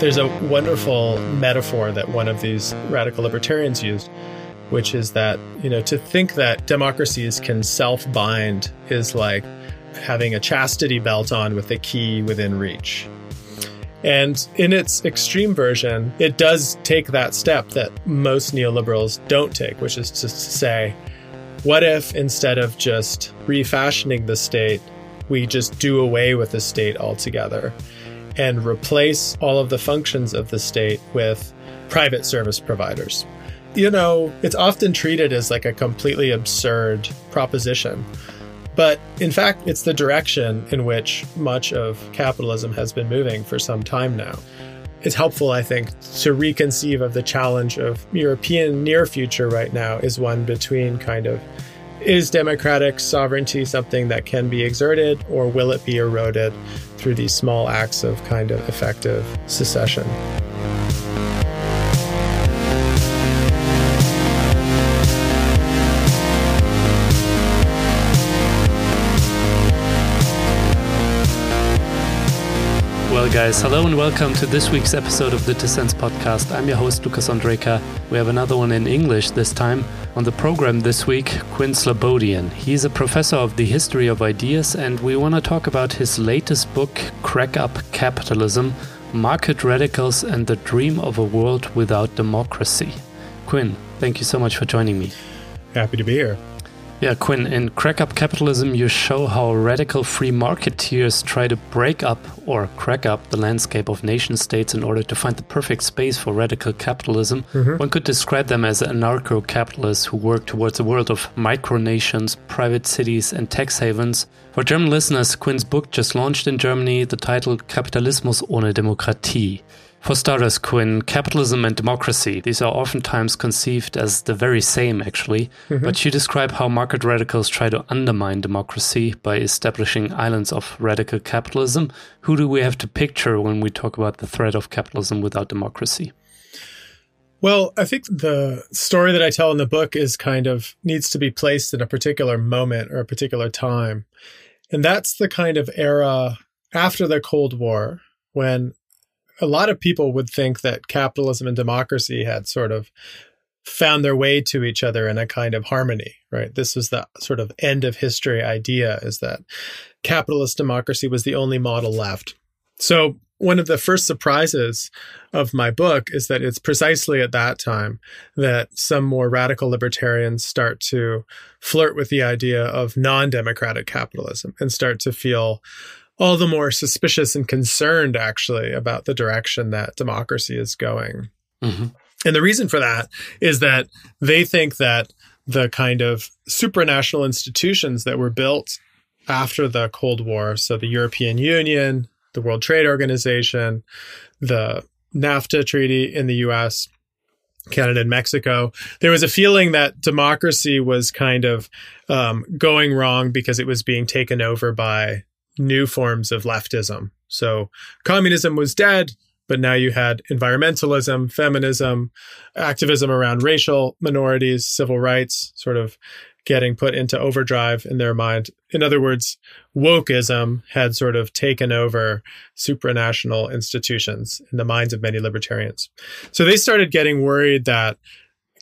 There's a wonderful metaphor that one of these radical libertarians used, which is that, you know, to think that democracies can self bind is like having a chastity belt on with a key within reach. And in its extreme version, it does take that step that most neoliberals don't take, which is to say, what if instead of just refashioning the state, we just do away with the state altogether? And replace all of the functions of the state with private service providers. You know, it's often treated as like a completely absurd proposition. But in fact, it's the direction in which much of capitalism has been moving for some time now. It's helpful, I think, to reconceive of the challenge of European near future right now is one between kind of is democratic sovereignty something that can be exerted or will it be eroded through these small acts of kind of effective secession? Well, guys, hello and welcome to this week's episode of the Dissens Podcast. I'm your host, Lukas Ondrejka. We have another one in English this time. On the program this week, Quinn Slobodian. He's a professor of the history of ideas, and we want to talk about his latest book, Crack Up Capitalism Market Radicals and the Dream of a World Without Democracy. Quinn, thank you so much for joining me. Happy to be here. Yeah, Quinn, in Crack Up Capitalism, you show how radical free marketeers try to break up or crack up the landscape of nation states in order to find the perfect space for radical capitalism. Mm-hmm. One could describe them as anarcho capitalists who work towards a world of micronations, private cities, and tax havens. For German listeners, Quinn's book just launched in Germany, the title Kapitalismus ohne Demokratie. For starters, Quinn, capitalism and democracy, these are oftentimes conceived as the very same, actually. Mm-hmm. But you describe how market radicals try to undermine democracy by establishing islands of radical capitalism. Who do we have to picture when we talk about the threat of capitalism without democracy? Well, I think the story that I tell in the book is kind of needs to be placed in a particular moment or a particular time. And that's the kind of era after the Cold War when a lot of people would think that capitalism and democracy had sort of found their way to each other in a kind of harmony, right? This was the sort of end of history idea is that capitalist democracy was the only model left. So, one of the first surprises of my book is that it's precisely at that time that some more radical libertarians start to flirt with the idea of non democratic capitalism and start to feel all the more suspicious and concerned, actually, about the direction that democracy is going. Mm-hmm. And the reason for that is that they think that the kind of supranational institutions that were built after the Cold War, so the European Union, the World Trade Organization, the NAFTA treaty in the US, Canada and Mexico, there was a feeling that democracy was kind of um, going wrong because it was being taken over by new forms of leftism. So communism was dead, but now you had environmentalism, feminism, activism around racial minorities, civil rights, sort of getting put into overdrive in their mind. In other words, wokeism had sort of taken over supranational institutions in the minds of many libertarians. So they started getting worried that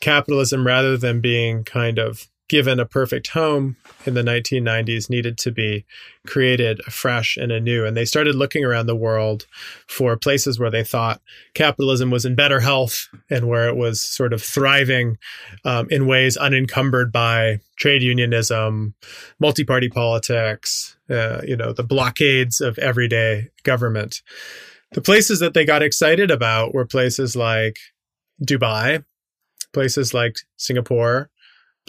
capitalism, rather than being kind of given a perfect home in the 1990s needed to be created afresh and anew. And they started looking around the world for places where they thought capitalism was in better health and where it was sort of thriving um, in ways unencumbered by trade unionism, multi party politics, uh, you know, the blockades of everyday government. The places that they got excited about were places like Dubai, places like Singapore,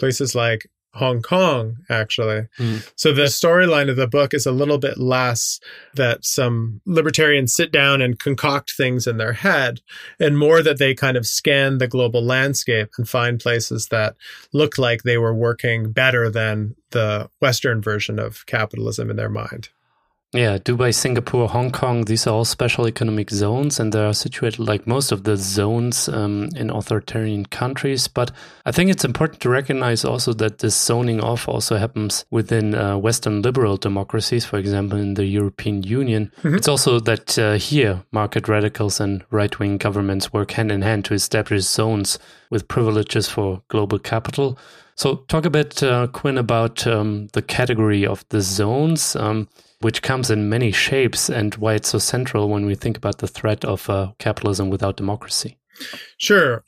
places like Hong Kong, actually. Mm. So the storyline of the book is a little bit less that some libertarians sit down and concoct things in their head, and more that they kind of scan the global landscape and find places that look like they were working better than the Western version of capitalism in their mind. Yeah, Dubai, Singapore, Hong Kong, these are all special economic zones and they are situated like most of the zones um, in authoritarian countries. But I think it's important to recognize also that this zoning off also happens within uh, Western liberal democracies, for example, in the European Union. Mm-hmm. It's also that uh, here market radicals and right wing governments work hand in hand to establish zones with privileges for global capital. So, talk a bit, uh, Quinn, about um, the category of the zones. Um, which comes in many shapes and why it's so central when we think about the threat of uh, capitalism without democracy. Sure.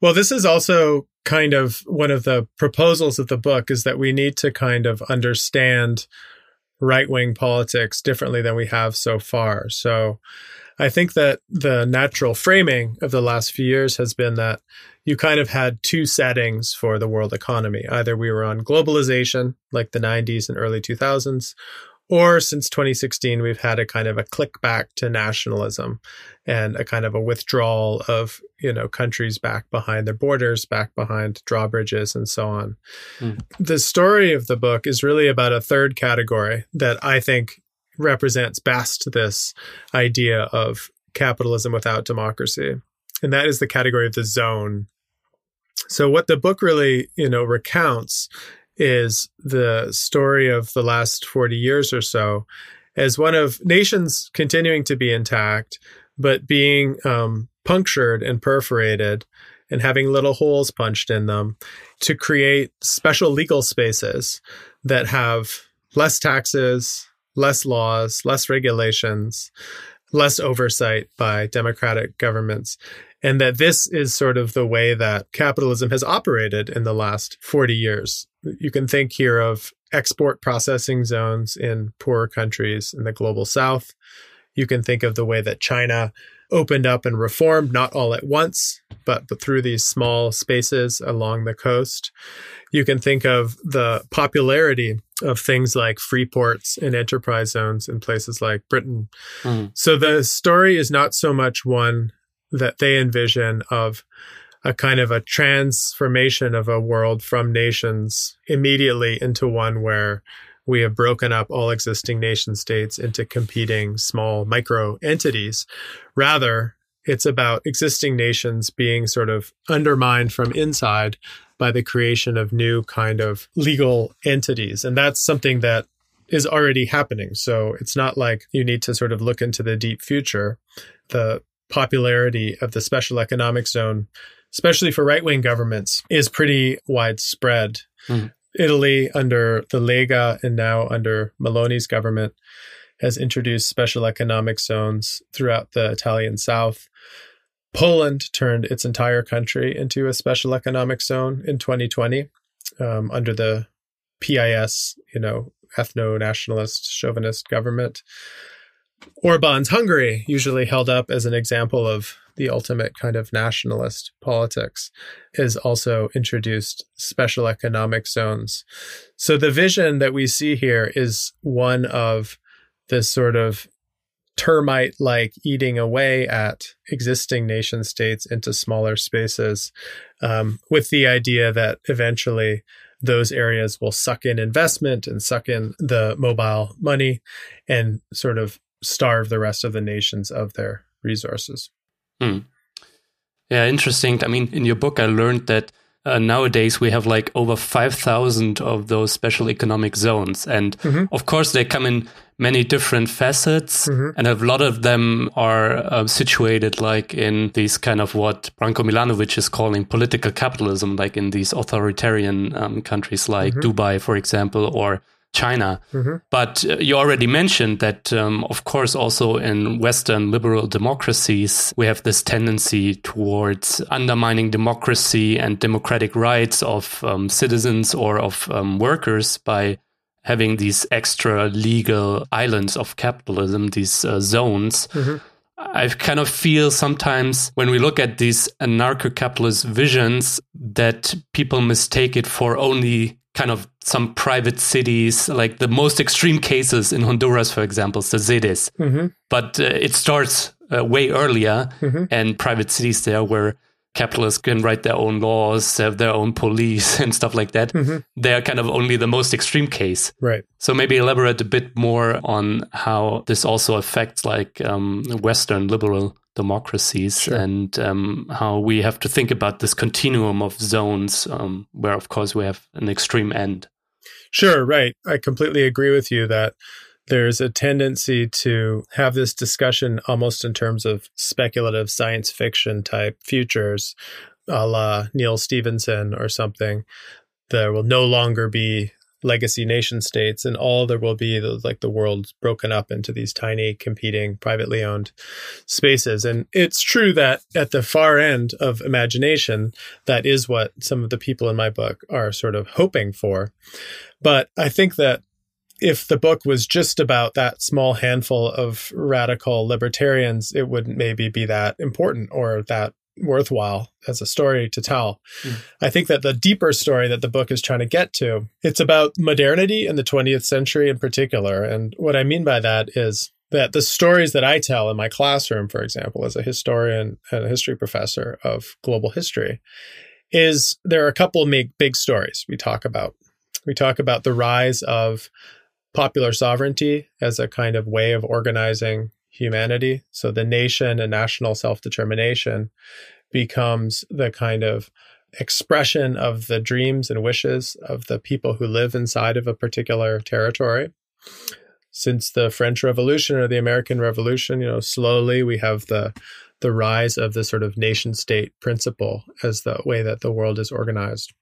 Well, this is also kind of one of the proposals of the book is that we need to kind of understand right wing politics differently than we have so far. So I think that the natural framing of the last few years has been that you kind of had two settings for the world economy. Either we were on globalization, like the 90s and early 2000s, or since 2016, we've had a kind of a click back to nationalism and a kind of a withdrawal of, you know, countries back behind their borders, back behind drawbridges and so on. Mm. The story of the book is really about a third category that I think represents best this idea of capitalism without democracy. And that is the category of the zone. So what the book really, you know, recounts is the story of the last 40 years or so as one of nations continuing to be intact, but being um, punctured and perforated and having little holes punched in them to create special legal spaces that have less taxes, less laws, less regulations, less oversight by democratic governments. And that this is sort of the way that capitalism has operated in the last 40 years. You can think here of export processing zones in poorer countries in the global south. You can think of the way that China opened up and reformed, not all at once, but, but through these small spaces along the coast. You can think of the popularity of things like free ports and enterprise zones in places like Britain. Mm. So the story is not so much one that they envision of a kind of a transformation of a world from nations immediately into one where we have broken up all existing nation states into competing small micro entities. Rather, it's about existing nations being sort of undermined from inside by the creation of new kind of legal entities. And that's something that is already happening. So it's not like you need to sort of look into the deep future. The popularity of the special economic zone especially for right wing governments, is pretty widespread. Mm. Italy, under the Lega and now under Meloni's government, has introduced special economic zones throughout the Italian south. Poland turned its entire country into a special economic zone in 2020 um, under the PIS, you know, ethno nationalist chauvinist government. Orban's Hungary, usually held up as an example of the ultimate kind of nationalist politics, is also introduced special economic zones. So the vision that we see here is one of this sort of termite like eating away at existing nation states into smaller spaces, um, with the idea that eventually those areas will suck in investment and suck in the mobile money and sort of starve the rest of the nations of their resources. Hmm. Yeah, interesting. I mean, in your book, I learned that uh, nowadays we have like over 5,000 of those special economic zones. And mm-hmm. of course, they come in many different facets, mm-hmm. and a lot of them are uh, situated like in these kind of what Branko Milanovic is calling political capitalism, like in these authoritarian um, countries like mm-hmm. Dubai, for example, or China. Mm-hmm. But uh, you already mentioned that, um, of course, also in Western liberal democracies, we have this tendency towards undermining democracy and democratic rights of um, citizens or of um, workers by having these extra legal islands of capitalism, these uh, zones. Mm-hmm. I kind of feel sometimes when we look at these anarcho capitalist visions that people mistake it for only kind of some private cities, like the most extreme cases in Honduras, for example, the Zedes. Mm-hmm. But uh, it starts uh, way earlier, mm-hmm. and private cities there where capitalists can write their own laws, have their own police, and stuff like that. Mm-hmm. They are kind of only the most extreme case. Right. So maybe elaborate a bit more on how this also affects like um, Western liberal democracies sure. and um, how we have to think about this continuum of zones um, where, of course, we have an extreme end. Sure, right. I completely agree with you that there's a tendency to have this discussion almost in terms of speculative science fiction type futures, a la Neal Stephenson or something. There will no longer be legacy nation states and all there will be like the world broken up into these tiny competing privately owned spaces. And it's true that at the far end of imagination that is what some of the people in my book are sort of hoping for. But i think that if the book was just about that small handful of radical libertarians, it wouldn't maybe be that important or that worthwhile as a story to tell. Mm. I think that the deeper story that the book is trying to get to, it's about modernity in the 20th century in particular. And what I mean by that is that the stories that I tell in my classroom, for example, as a historian and a history professor of global history, is there are a couple of big, big stories we talk about. We talk about the rise of popular sovereignty as a kind of way of organizing humanity. So the nation and national self determination becomes the kind of expression of the dreams and wishes of the people who live inside of a particular territory. Since the French Revolution or the American Revolution, you know, slowly we have the the rise of the sort of nation state principle as the way that the world is organized.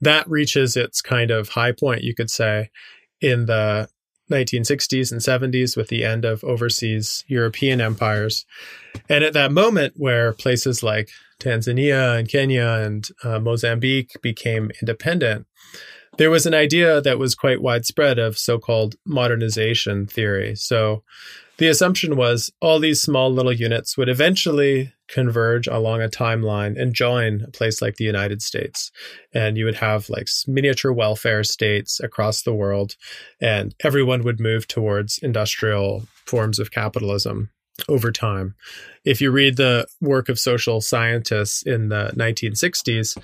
That reaches its kind of high point, you could say, in the 1960s and 70s with the end of overseas European empires. And at that moment, where places like Tanzania and Kenya and uh, Mozambique became independent, there was an idea that was quite widespread of so called modernization theory. So the assumption was all these small little units would eventually converge along a timeline and join a place like the United States. And you would have like miniature welfare states across the world, and everyone would move towards industrial forms of capitalism over time. If you read the work of social scientists in the 1960s,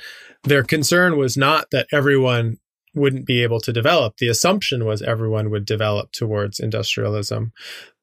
their concern was not that everyone wouldn't be able to develop. The assumption was everyone would develop towards industrialism.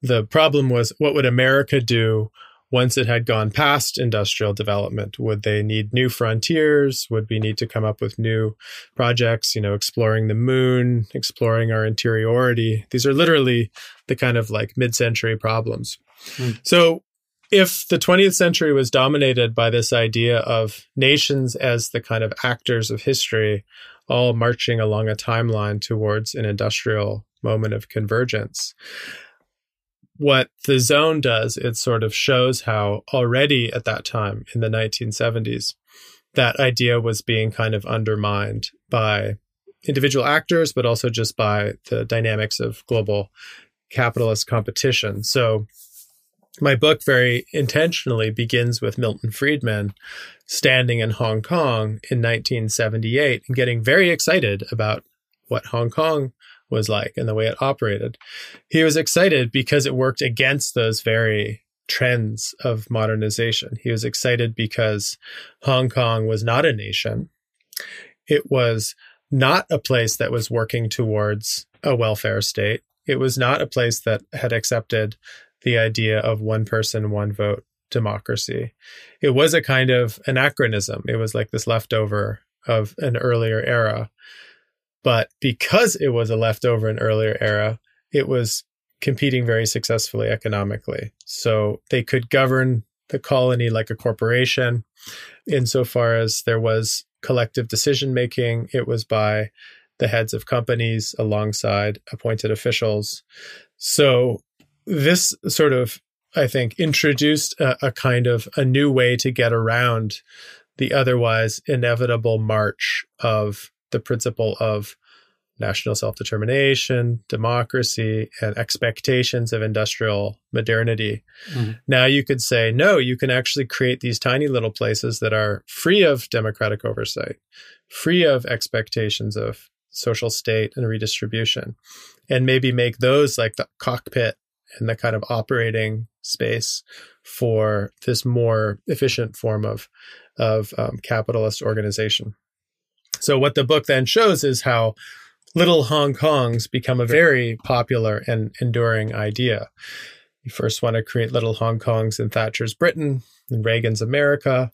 The problem was what would America do once it had gone past industrial development? Would they need new frontiers? Would we need to come up with new projects, you know, exploring the moon, exploring our interiority? These are literally the kind of like mid century problems. Mm. So if the 20th century was dominated by this idea of nations as the kind of actors of history, all marching along a timeline towards an industrial moment of convergence. What the zone does, it sort of shows how already at that time in the 1970s, that idea was being kind of undermined by individual actors, but also just by the dynamics of global capitalist competition. So my book very intentionally begins with Milton Friedman standing in Hong Kong in 1978 and getting very excited about what Hong Kong was like and the way it operated. He was excited because it worked against those very trends of modernization. He was excited because Hong Kong was not a nation. It was not a place that was working towards a welfare state. It was not a place that had accepted the idea of one person, one vote democracy. It was a kind of anachronism. It was like this leftover of an earlier era. But because it was a leftover in earlier era, it was competing very successfully economically. So they could govern the colony like a corporation. Insofar as there was collective decision making, it was by the heads of companies alongside appointed officials. So this sort of I think introduced a, a, kind of a new way to get around the otherwise inevitable march of the principle of national self determination, democracy, and expectations of industrial modernity. Mm-hmm. Now you could say, no, you can actually create these tiny little places that are free of democratic oversight, free of expectations of social state and redistribution, and maybe make those like the cockpit and the kind of operating space for this more efficient form of of um, capitalist organization. So what the book then shows is how little Hong Kongs become a very popular and enduring idea. You first want to create little Hong Kongs in Thatcher's Britain and Reagan's America.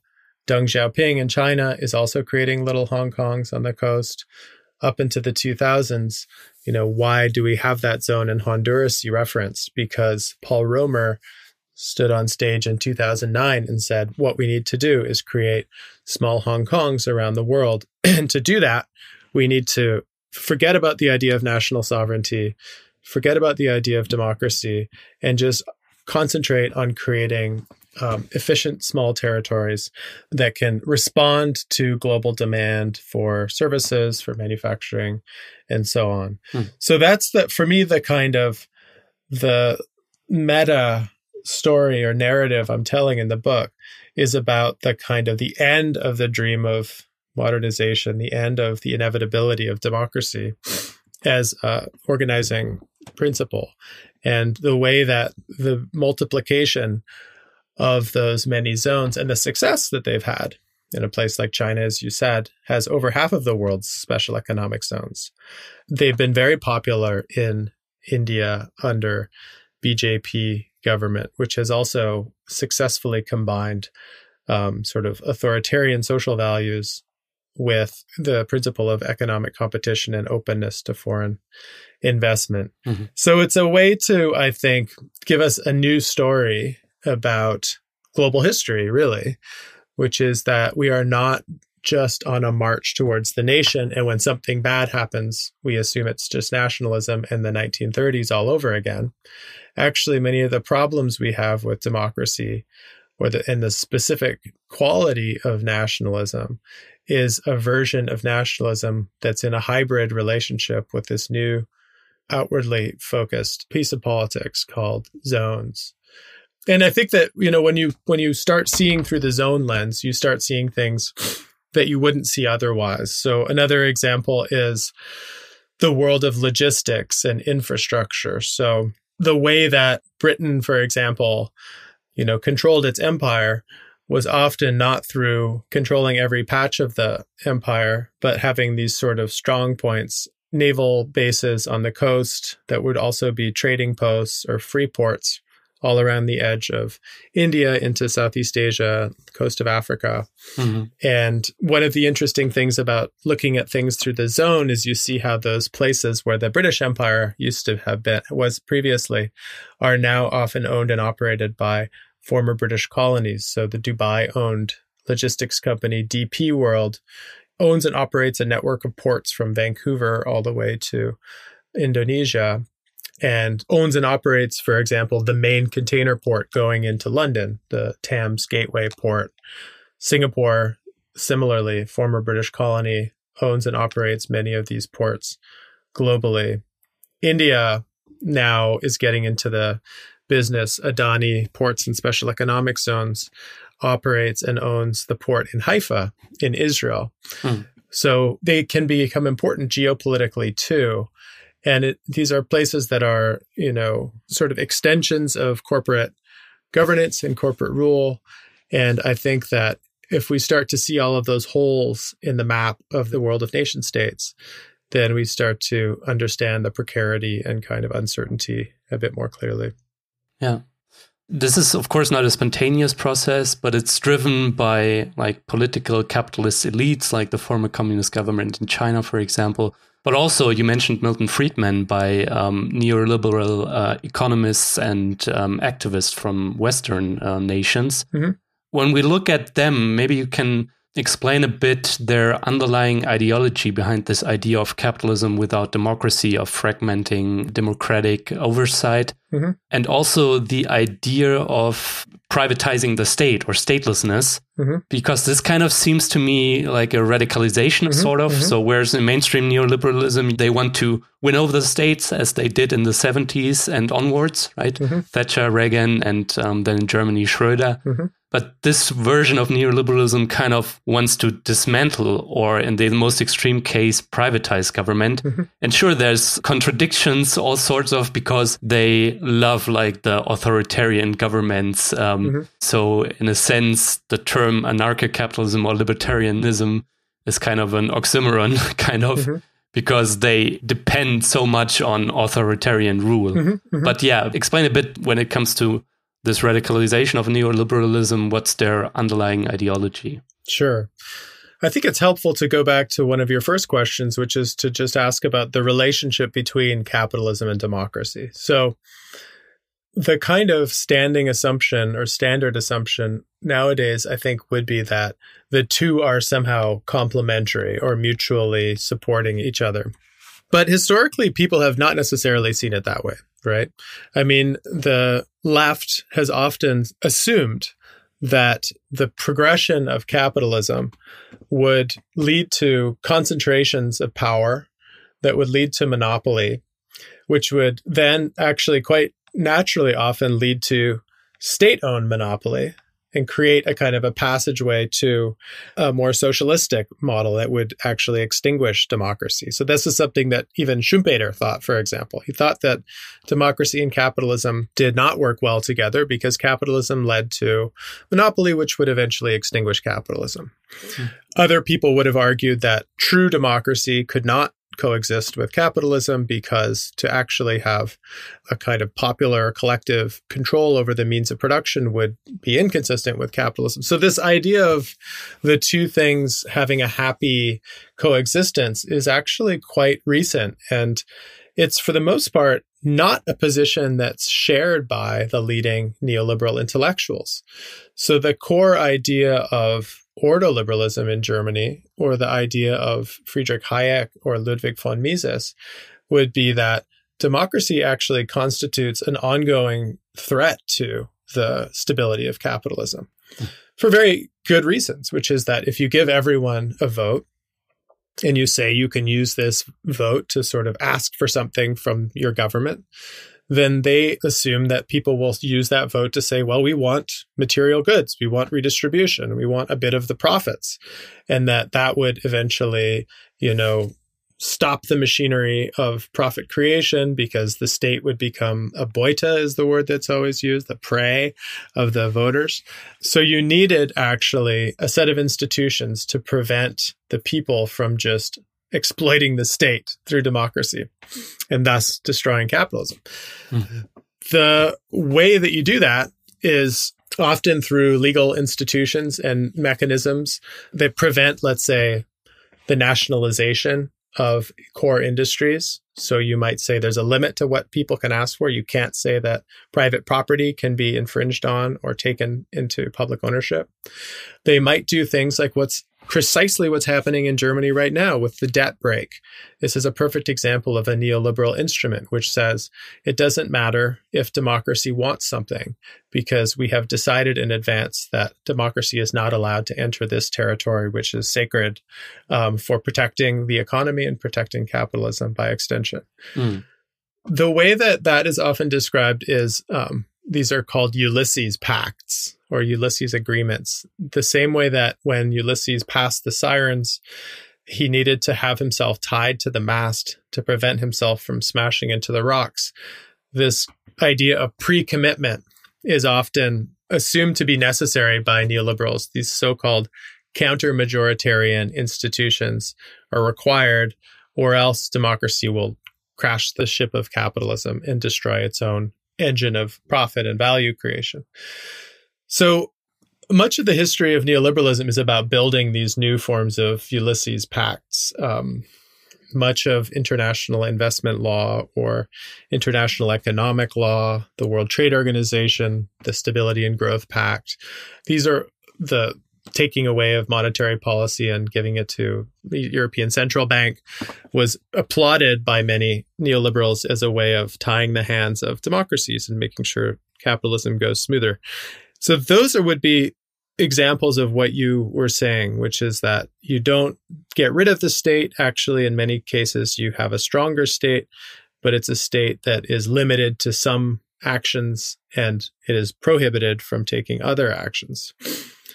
Deng Xiaoping in China is also creating little Hong Kongs on the coast. Up into the 2000s, you know, why do we have that zone in Honduras you referenced? Because Paul Romer stood on stage in 2009 and said, what we need to do is create small Hong Kongs around the world. and to do that, we need to forget about the idea of national sovereignty, forget about the idea of democracy, and just concentrate on creating um, efficient small territories that can respond to global demand for services, for manufacturing, and so on. Hmm. So that's the for me the kind of the meta story or narrative I'm telling in the book is about the kind of the end of the dream of modernization, the end of the inevitability of democracy as organizing principle, and the way that the multiplication of those many zones and the success that they've had in a place like China, as you said, has over half of the world's special economic zones. They've been very popular in India under BJP government, which has also successfully combined um, sort of authoritarian social values with the principle of economic competition and openness to foreign investment. Mm-hmm. So it's a way to, I think, give us a new story about global history, really, which is that we are not just on a march towards the nation. And when something bad happens, we assume it's just nationalism and the 1930s all over again. Actually, many of the problems we have with democracy or the, and the specific quality of nationalism is a version of nationalism that's in a hybrid relationship with this new outwardly focused piece of politics called zones and I think that you know when you when you start seeing through the zone lens, you start seeing things that you wouldn't see otherwise. So another example is the world of logistics and infrastructure. So the way that Britain, for example, you know, controlled its empire was often not through controlling every patch of the empire, but having these sort of strong points, naval bases on the coast that would also be trading posts or free ports all around the edge of India into Southeast Asia, coast of Africa. Mm-hmm. And one of the interesting things about looking at things through the zone is you see how those places where the British Empire used to have been was previously are now often owned and operated by former British colonies. So the Dubai owned logistics company DP World owns and operates a network of ports from Vancouver all the way to Indonesia and owns and operates, for example, the main container port going into London, the Thames Gateway port. Singapore, similarly, former British colony, owns and operates many of these ports globally. India now is getting into the business. Adani Ports and Special Economic Zones operates and owns the port in Haifa in Israel. Hmm. So they can become important geopolitically too. And it, these are places that are, you know, sort of extensions of corporate governance and corporate rule. And I think that if we start to see all of those holes in the map of the world of nation states, then we start to understand the precarity and kind of uncertainty a bit more clearly. Yeah. This is, of course, not a spontaneous process, but it's driven by like political capitalist elites, like the former communist government in China, for example, but also, you mentioned Milton Friedman by um, neoliberal uh, economists and um, activists from Western uh, nations. Mm-hmm. When we look at them, maybe you can explain a bit their underlying ideology behind this idea of capitalism without democracy, of fragmenting democratic oversight, mm-hmm. and also the idea of privatizing the state or statelessness, mm-hmm. because this kind of seems to me like a radicalization, mm-hmm. sort of. Mm-hmm. So, whereas in mainstream neoliberalism, they want to win over the states as they did in the 70s and onwards, right? Mm-hmm. Thatcher, Reagan, and um, then in Germany, Schroeder. But this version of neoliberalism kind of wants to dismantle, or in the most extreme case, privatize government. Mm-hmm. And sure, there's contradictions, all sorts of, because they love like the authoritarian governments. Um, mm-hmm. So, in a sense, the term anarcho capitalism or libertarianism is kind of an oxymoron, kind of. Mm-hmm because they depend so much on authoritarian rule. Mm-hmm, mm-hmm. But yeah, explain a bit when it comes to this radicalization of neoliberalism, what's their underlying ideology? Sure. I think it's helpful to go back to one of your first questions, which is to just ask about the relationship between capitalism and democracy. So, the kind of standing assumption or standard assumption nowadays, I think, would be that the two are somehow complementary or mutually supporting each other. But historically, people have not necessarily seen it that way, right? I mean, the left has often assumed that the progression of capitalism would lead to concentrations of power that would lead to monopoly, which would then actually quite naturally often lead to state owned monopoly and create a kind of a passageway to a more socialistic model that would actually extinguish democracy. So this is something that even Schumpeter thought, for example. He thought that democracy and capitalism did not work well together because capitalism led to monopoly, which would eventually extinguish capitalism. Mm. Other people would have argued that true democracy could not coexist with capitalism because to actually have a kind of popular collective control over the means of production would be inconsistent with capitalism. So, this idea of the two things having a happy coexistence is actually quite recent. And it's for the most part not a position that's shared by the leading neoliberal intellectuals. So, the core idea of ordoliberalism in Germany, or the idea of Friedrich Hayek or Ludwig von Mises, would be that democracy actually constitutes an ongoing threat to the stability of capitalism for very good reasons, which is that if you give everyone a vote, and you say you can use this vote to sort of ask for something from your government, then they assume that people will use that vote to say, well, we want material goods, we want redistribution, we want a bit of the profits. And that that would eventually, you know, stop the machinery of profit creation because the state would become a Beute is the word that's always used, the prey of the voters. So you needed actually a set of institutions to prevent the people from just exploiting the state through democracy and thus destroying capitalism. Mm-hmm. The way that you do that is often through legal institutions and mechanisms that prevent, let's say, the nationalization of core industries. So you might say there's a limit to what people can ask for. You can't say that private property can be infringed on or taken into public ownership. They might do things like what's precisely what's happening in Germany right now with the debt brake. This is a perfect example of a neoliberal instrument, which says it doesn't matter if democracy wants something because we have decided in advance that democracy is not allowed to enter this territory, which is sacred um, for protecting the economy and protecting capitalism by extension. Mm. The way that that is often described is um, these are called Ulysses pacts or Ulysses agreements. The same way that when Ulysses passed the sirens, he needed to have himself tied to the mast to prevent himself from smashing into the rocks. This idea of pre commitment is often assumed to be necessary by neoliberals. These so called counter majoritarian institutions are required, or else democracy will crash the ship of capitalism and destroy its own engine of profit and value creation. So much of the history of neoliberalism is about building these new forms of Ulysses pacts. Um, much of international investment law or international economic law, the World Trade Organization, the Stability and Growth Pact. These are the taking away of monetary policy and giving it to the European Central Bank was applauded by many neoliberals as a way of tying the hands of democracies and making sure capitalism goes smoother. So those are, would be examples of what you were saying, which is that you don't get rid of the state. Actually, in many cases, you have a stronger state, but it's a state that is limited to some actions and it is prohibited from taking other actions.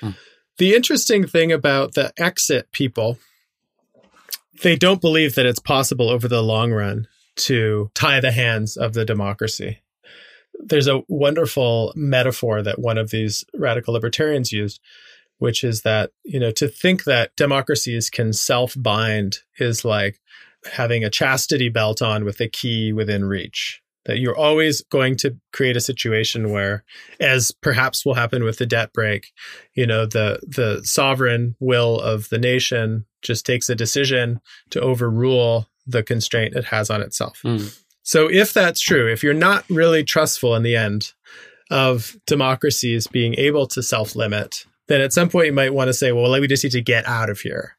Hmm. The interesting thing about the exit people, they don't believe that it's possible over the long run to tie the hands of the democracy. There's a wonderful metaphor that one of these radical libertarians used, which is that, you know, to think that democracies can self bind is like having a chastity belt on with a key within reach. That you're always going to create a situation where, as perhaps will happen with the debt brake, you know, the the sovereign will of the nation just takes a decision to overrule the constraint it has on itself. Mm. So if that's true, if you're not really trustful in the end of democracies being able to self-limit, then at some point you might want to say, well, let me just need to get out of here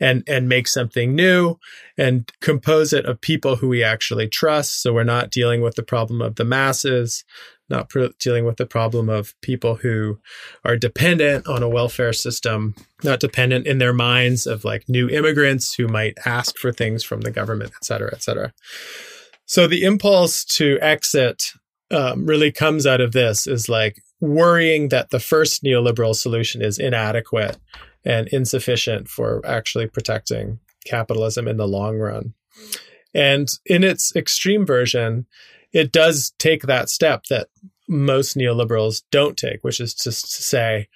and and make something new and compose it of people who we actually trust so we're not dealing with the problem of the masses not dealing with the problem of people who are dependent on a welfare system not dependent in their minds of like new immigrants who might ask for things from the government et cetera et cetera so the impulse to exit um, really comes out of this is like worrying that the first neoliberal solution is inadequate and insufficient for actually protecting capitalism in the long run. And in its extreme version, it does take that step that most neoliberals don't take, which is to say,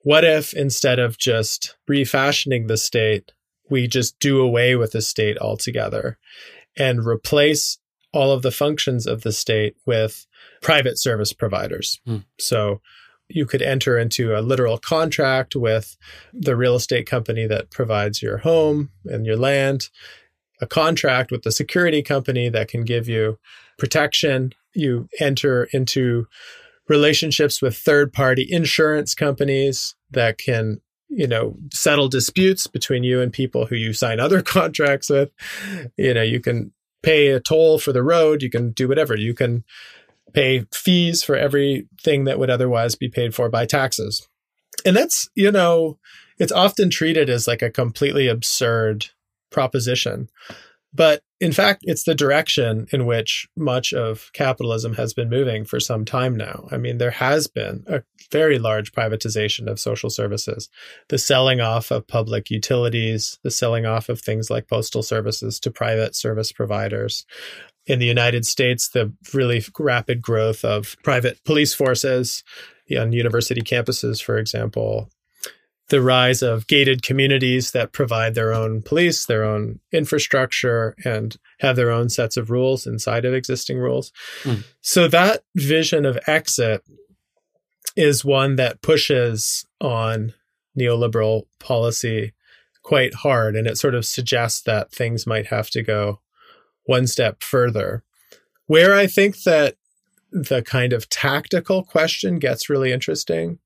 what if instead of just refashioning the state, we just do away with the state altogether and replace all of the functions of the state with private service providers? Hmm. So you could enter into a literal contract with the real estate company that provides your home and your land, a contract with the security company that can give you protection. You enter into relationships with third party insurance companies that can you know settle disputes between you and people who you sign other contracts with you know you can pay a toll for the road you can do whatever you can pay fees for everything that would otherwise be paid for by taxes. And that's, you know, it's often treated as like a completely absurd proposition. But in fact, it's the direction in which much of capitalism has been moving for some time now. I mean, there has been a very large privatization of social services, the selling off of public utilities, the selling off of things like postal services to private service providers, in the United States, the really rapid growth of private police forces on university campuses, for example, the rise of gated communities that provide their own police, their own infrastructure, and have their own sets of rules inside of existing rules. Mm. So that vision of exit is one that pushes on neoliberal policy quite hard. And it sort of suggests that things might have to go one step further. Where I think that the kind of tactical question gets really interesting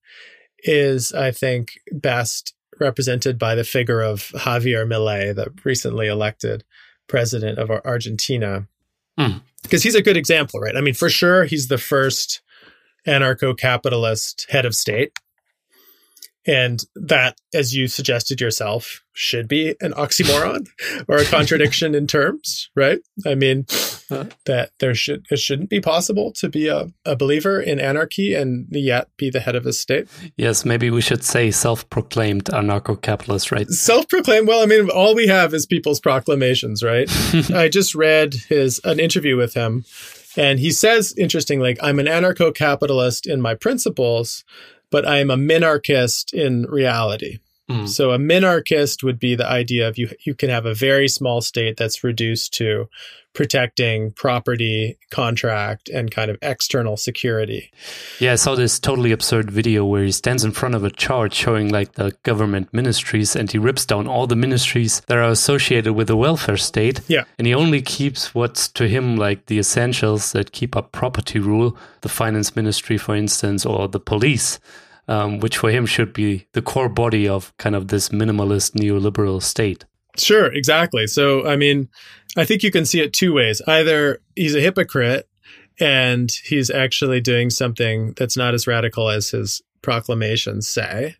is, I think, best represented by the figure of Javier Milei, the recently elected president of Argentina. Because mm. he's a good example, right? I mean, for sure, he's the first anarcho capitalist head of state. And that, as you suggested yourself, should be an oxymoron or a contradiction in terms, right? I mean, uh, that there should it shouldn't be possible to be a, a believer in anarchy and yet be the head of a state. Yes, maybe we should say self-proclaimed anarcho-capitalist, right? Self-proclaimed. Well, I mean, all we have is people's proclamations, right? I just read his an interview with him, and he says, interesting, like I'm an anarcho-capitalist in my principles, but I am a minarchist in reality. Mm. So a minarchist would be the idea of you you can have a very small state that's reduced to protecting property, contract, and kind of external security. Yeah, I saw this totally absurd video where he stands in front of a chart showing like the government ministries and he rips down all the ministries that are associated with the welfare state. Yeah. And he only keeps what's to him like the essentials that keep up property rule, the finance ministry, for instance, or the police. Um, which for him should be the core body of kind of this minimalist neoliberal state. Sure, exactly. So, I mean, I think you can see it two ways. Either he's a hypocrite and he's actually doing something that's not as radical as his proclamations say,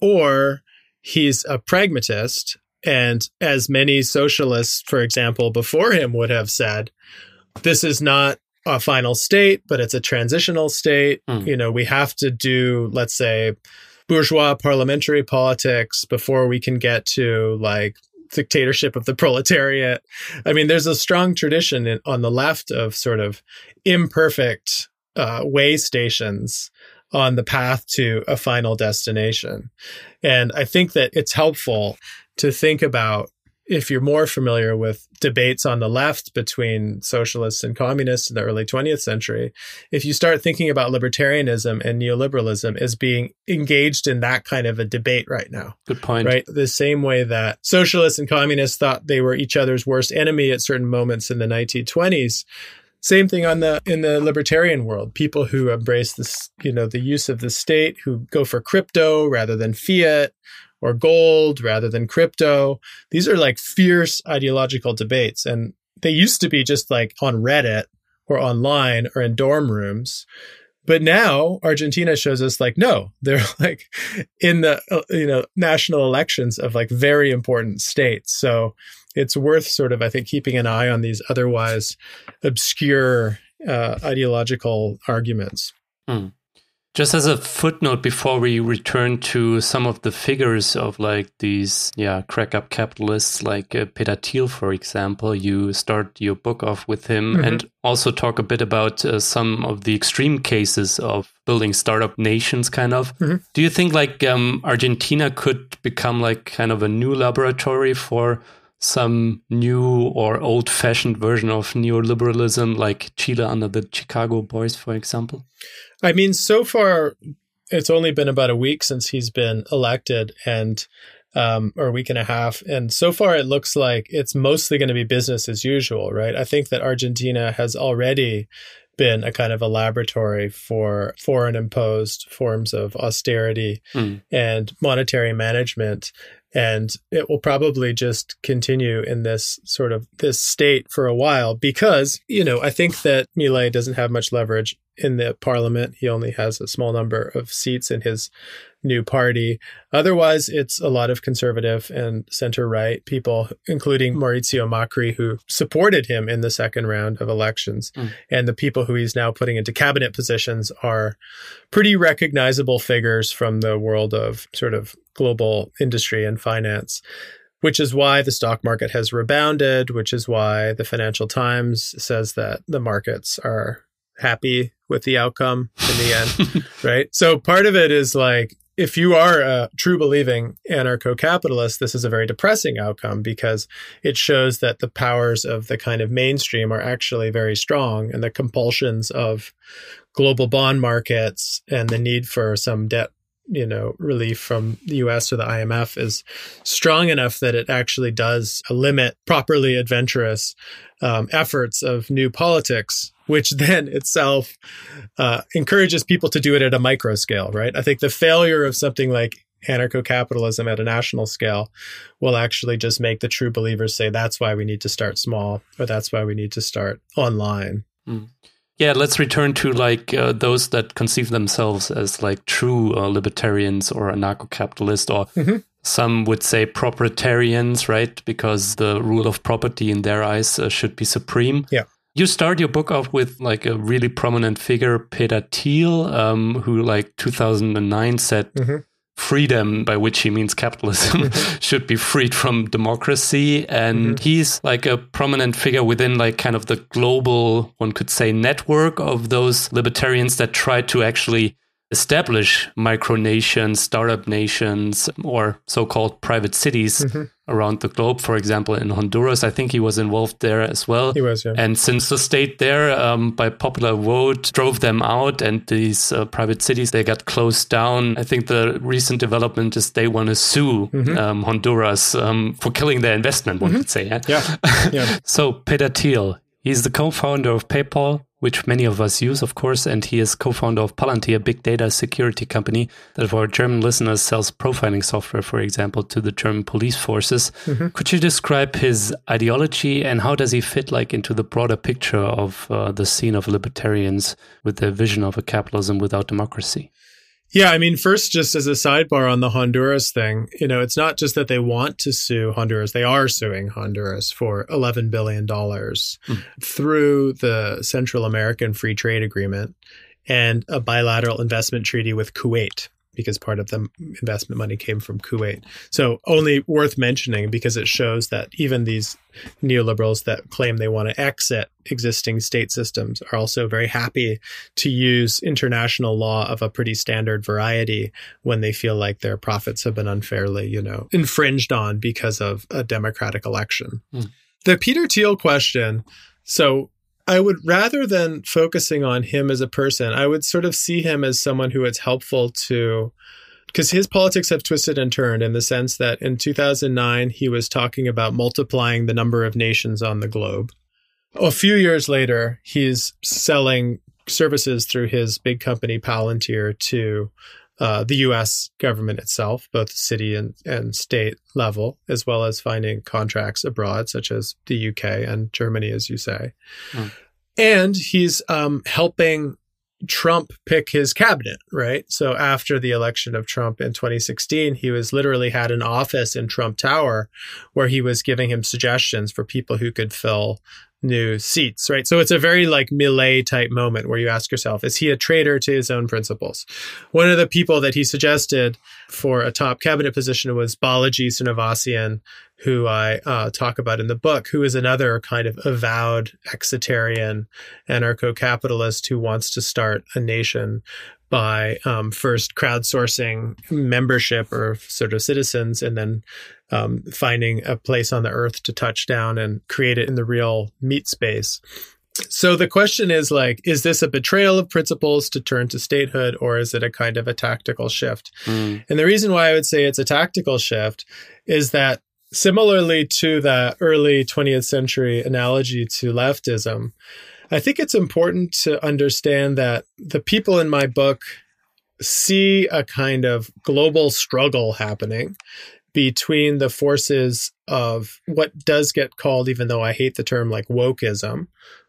or he's a pragmatist. And as many socialists, for example, before him would have said, this is not a final state, but it's a transitional state. Mm. You know, we have to do, let's say, bourgeois parliamentary politics before we can get to like dictatorship of the proletariat. I mean, there's a strong tradition in, on the left of sort of imperfect uh, way stations on the path to a final destination. And I think that it's helpful to think about if you're more familiar with debates on the left between socialists and communists in the early 20th century, if you start thinking about libertarianism and neoliberalism as being engaged in that kind of a debate right now. Good point. Right. The same way that socialists and communists thought they were each other's worst enemy at certain moments in the 1920s. Same thing on the in the libertarian world. People who embrace this, you know, the use of the state, who go for crypto rather than fiat, or gold rather than crypto. These are like fierce ideological debates. And they used to be just like on Reddit or online or in dorm rooms. But now Argentina shows us like, no, they're like in the, uh, you know, national elections of like very important states. So it's worth sort of, I think, keeping an eye on these otherwise obscure uh, ideological arguments. Hmm. Just as a footnote before we return to some of the figures of like these, yeah, crack up capitalists like uh, Peter Thiel, for example, you start your book off with him mm-hmm. and also talk a bit about uh, some of the extreme cases of building startup nations, kind of. Mm-hmm. Do you think like um, Argentina could become like kind of a new laboratory for some new or old fashioned version of neoliberalism like Chile under the Chicago Boys, for example? I mean, so far, it's only been about a week since he's been elected and um, or a week and a half. And so far, it looks like it's mostly going to be business as usual, right? I think that Argentina has already been a kind of a laboratory for foreign imposed forms of austerity mm. and monetary management and it will probably just continue in this sort of this state for a while because you know i think that Milei doesn't have much leverage in the parliament. He only has a small number of seats in his new party. Otherwise it's a lot of conservative and center right people including Maurizio Macri who supported him in the second round of elections. Mm. and the people who he's now putting into cabinet positions are pretty recognizable figures from the world of sort of global industry and finance, which is why the stock market has rebounded, which is why the Financial Times says that the markets are happy with the outcome in the end, right? So part of it is like, if you are a true believing anarcho capitalist, this is a very depressing outcome because it shows that the powers of the kind of mainstream are actually very strong and the compulsions of global bond markets and the need for some debt you know relief from the US or the IMF is strong enough that it actually does limit properly adventurous um, efforts of new politics which then itself uh, encourages people to do it at a micro scale right i think the failure of something like anarcho-capitalism at a national scale will actually just make the true believers say that's why we need to start small or that's why we need to start online mm. Yeah, let's return to like uh, those that conceive themselves as like true uh, libertarians or anarcho-capitalist or mm-hmm. some would say proprietarians, right? Because the rule of property in their eyes uh, should be supreme. Yeah. You start your book off with like a really prominent figure, Peter Thiel, um, who like 2009 said mm-hmm freedom, by which he means capitalism, mm-hmm. should be freed from democracy. And mm-hmm. he's like a prominent figure within like kind of the global, one could say, network of those libertarians that try to actually establish micronations, startup nations, or so called private cities mm-hmm. around the globe. For example, in Honduras, I think he was involved there as well. He was, yeah. And since the state there, um, by popular vote, drove them out and these uh, private cities, they got closed down. I think the recent development is they want to sue mm-hmm. um, Honduras um, for killing their investment, one mm-hmm. could say. Yeah. Yeah. yeah. so, Peter Thiel, he's the co founder of PayPal which many of us use, of course, and he is co-founder of Palantir, a big data security company that for German listeners sells profiling software, for example, to the German police forces. Mm-hmm. Could you describe his ideology and how does he fit like into the broader picture of uh, the scene of libertarians with their vision of a capitalism without democracy? Yeah, I mean, first, just as a sidebar on the Honduras thing, you know, it's not just that they want to sue Honduras, they are suing Honduras for $11 billion mm. through the Central American Free Trade Agreement and a bilateral investment treaty with Kuwait because part of the investment money came from Kuwait. So only worth mentioning because it shows that even these neoliberals that claim they want to exit existing state systems are also very happy to use international law of a pretty standard variety when they feel like their profits have been unfairly, you know, infringed on because of a democratic election. Mm. The Peter Thiel question. So I would rather than focusing on him as a person, I would sort of see him as someone who it's helpful to because his politics have twisted and turned in the sense that in 2009 he was talking about multiplying the number of nations on the globe. A few years later, he's selling services through his big company Palantir to uh, the U.S. government itself, both city and, and state level, as well as finding contracts abroad, such as the U.K. and Germany, as you say. Mm. And he's um, helping Trump pick his cabinet, right? So after the election of Trump in 2016, he was literally had an office in Trump Tower where he was giving him suggestions for people who could fill new seats, right? So it's a very like Milei type moment where you ask yourself, is he a traitor to his own principles? One of the people that he suggested for a top cabinet position was Balaji Srinivasan, who I uh, talk about in the book, who is another kind of avowed exitarian anarcho capitalist who wants to start a nation by um, first crowdsourcing membership or sort of citizens and then um, finding a place on the earth to touch down and create it in the real meat space. So the question is like, is this a betrayal of principles to turn to statehood, or is it a kind of a tactical shift? Mm. And the reason why I would say it's a tactical shift is that similarly to the early 20th century analogy to leftism, I think it's important to understand that the people in my book see a kind of global struggle happening between the forces of what does get called, even though I hate the term like wokeism,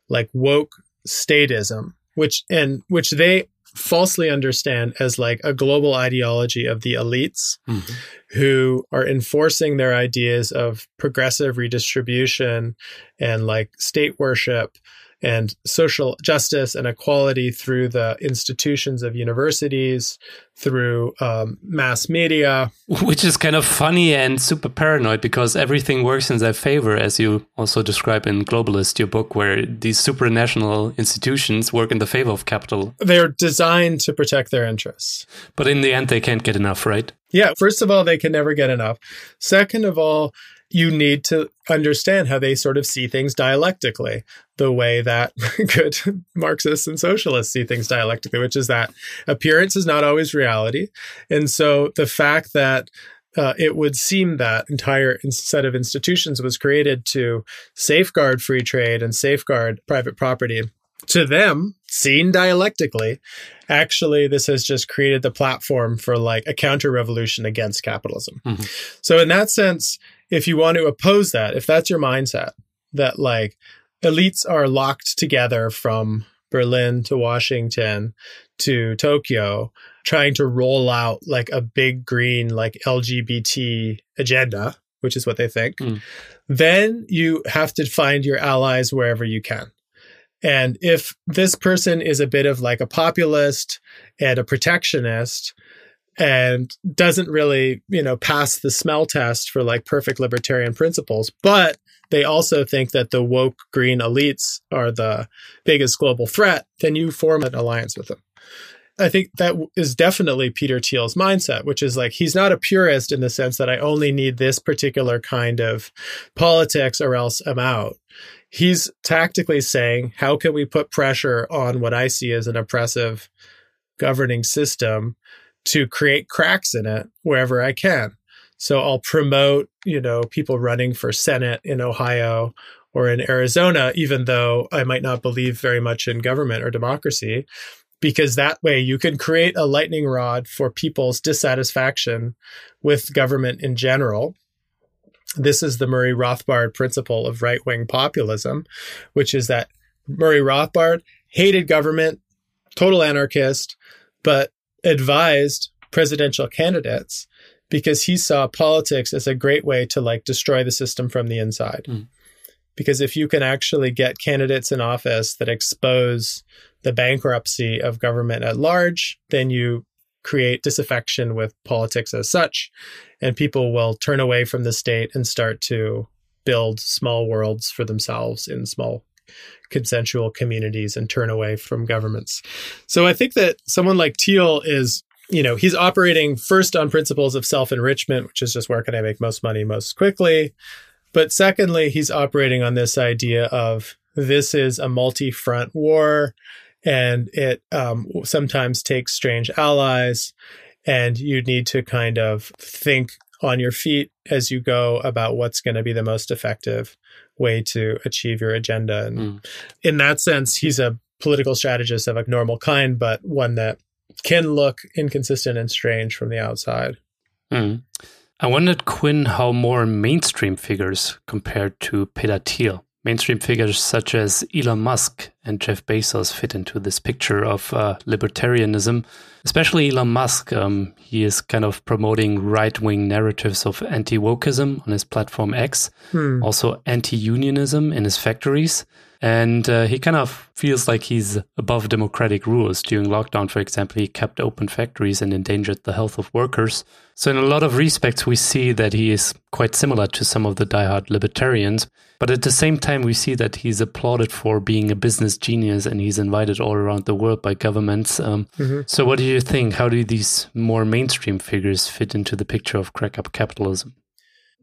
like woke statism, which and which they falsely understand as like a global ideology of the elites mm-hmm. who are enforcing their ideas of progressive redistribution and like state worship and social justice and equality through the institutions of universities, through um, mass media. Which is kind of funny and super paranoid because everything works in their favor, as you also describe in Globalist, your book, where these supranational institutions work in the favor of capital. They're designed to protect their interests. But in the end, they can't get enough, right? Yeah. First of all, they can never get enough. Second of all, you need to understand how they sort of see things dialectically, the way that good Marxists and socialists see things dialectically, which is that appearance is not always reality. And so the fact that uh, it would seem that entire set of institutions was created to safeguard free trade and safeguard private property. To them, seen dialectically, actually, this has just created the platform for like a counter revolution against capitalism. Mm-hmm. So, in that sense, if you want to oppose that, if that's your mindset, that like elites are locked together from Berlin to Washington to Tokyo, trying to roll out like a big green, like LGBT agenda, which is what they think, mm. then you have to find your allies wherever you can. And if this person is a bit of like a populist and a protectionist, and doesn't really, you know, pass the smell test for like perfect libertarian principles. But they also think that the woke green elites are the biggest global threat, then you form an alliance with them. I think that is definitely Peter Thiel's mindset, which is like he's not a purist in the sense that I only need this particular kind of politics or else I'm out. He's tactically saying, how can we put pressure on what I see as an oppressive governing system to create cracks in it wherever I can. So I'll promote, you know, people running for Senate in Ohio or in Arizona, even though I might not believe very much in government or democracy, because that way you can create a lightning rod for people's dissatisfaction with government in general. This is the Murray Rothbard principle of right wing populism, which is that Murray Rothbard hated government, total anarchist, but advised presidential candidates because he saw politics as a great way to like destroy the system from the inside. Mm. Because if you can actually get candidates in office that expose the bankruptcy of government at large, then you create disaffection with politics as such, and people will turn away from the state and start to build small worlds for themselves in small consensual communities and turn away from governments. So I think that someone like Thiel is, you know, he's operating first on principles of self enrichment, which is just where can I make most money most quickly. But secondly, he's operating on this idea of this is a multi front war and it um, sometimes takes strange allies. And you need to kind of think on your feet as you go about what's going to be the most effective way to achieve your agenda. And mm. in that sense, he's a political strategist of a normal kind, but one that can look inconsistent and strange from the outside. Mm. I wondered, Quinn, how more mainstream figures compared to Peter Thiel mainstream figures such as Elon Musk and Jeff Bezos fit into this picture of uh, libertarianism. Especially Elon Musk, um, he is kind of promoting right wing narratives of anti wokeism on his platform X, hmm. also anti unionism in his factories. And uh, he kind of feels like he's above democratic rules. During lockdown, for example, he kept open factories and endangered the health of workers. So, in a lot of respects, we see that he is quite similar to some of the diehard libertarians. But at the same time, we see that he's applauded for being a business genius and he's invited all around the world by governments. Um, mm-hmm. So, what do you think? How do these more mainstream figures fit into the picture of crack up capitalism?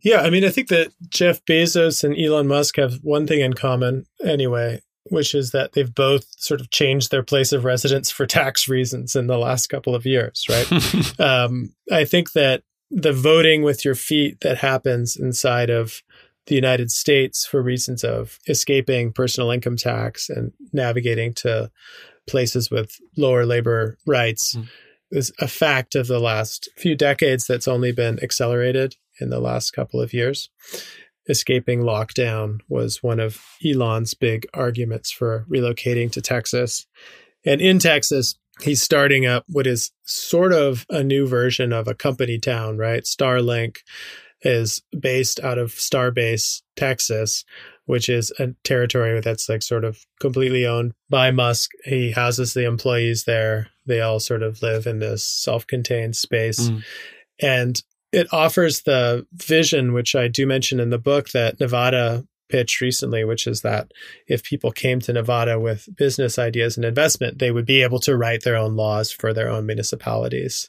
Yeah, I mean, I think that Jeff Bezos and Elon Musk have one thing in common anyway, which is that they've both sort of changed their place of residence for tax reasons in the last couple of years, right? um, I think that the voting with your feet that happens inside of the United States for reasons of escaping personal income tax and navigating to places with lower labor rights mm. is a fact of the last few decades that's only been accelerated in the last couple of years. Escaping lockdown was one of Elon's big arguments for relocating to Texas. And in Texas, he's starting up what is sort of a new version of a company town, right? Starlink is based out of Starbase, Texas, which is a territory that's like sort of completely owned by Musk. He houses the employees there. They all sort of live in this self contained space. Mm. And it offers the vision, which I do mention in the book, that Nevada pitched recently, which is that if people came to Nevada with business ideas and investment, they would be able to write their own laws for their own municipalities.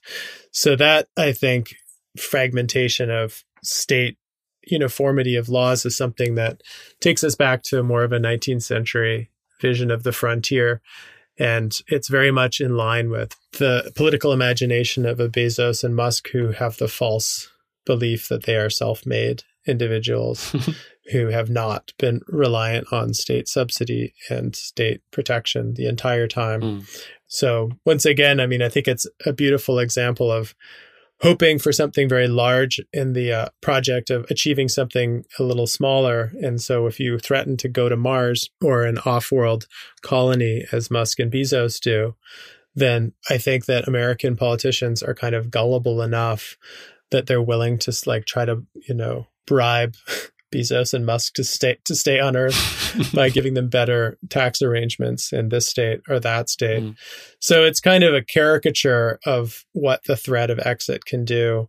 So that I think fragmentation of state uniformity of laws is something that takes us back to more of a 19th century vision of the frontier and it's very much in line with the political imagination of a Bezos and Musk who have the false belief that they are self made individuals who have not been reliant on state subsidy and state protection the entire time. Mm. So, once again, I mean, I think it's a beautiful example of hoping for something very large in the uh, project of achieving something a little smaller. And so, if you threaten to go to Mars or an off world colony, as Musk and Bezos do, then I think that American politicians are kind of gullible enough that they're willing to like try to, you know, bribe Bezos and Musk to stay to stay on Earth by giving them better tax arrangements in this state or that state. Mm. So it's kind of a caricature of what the threat of exit can do,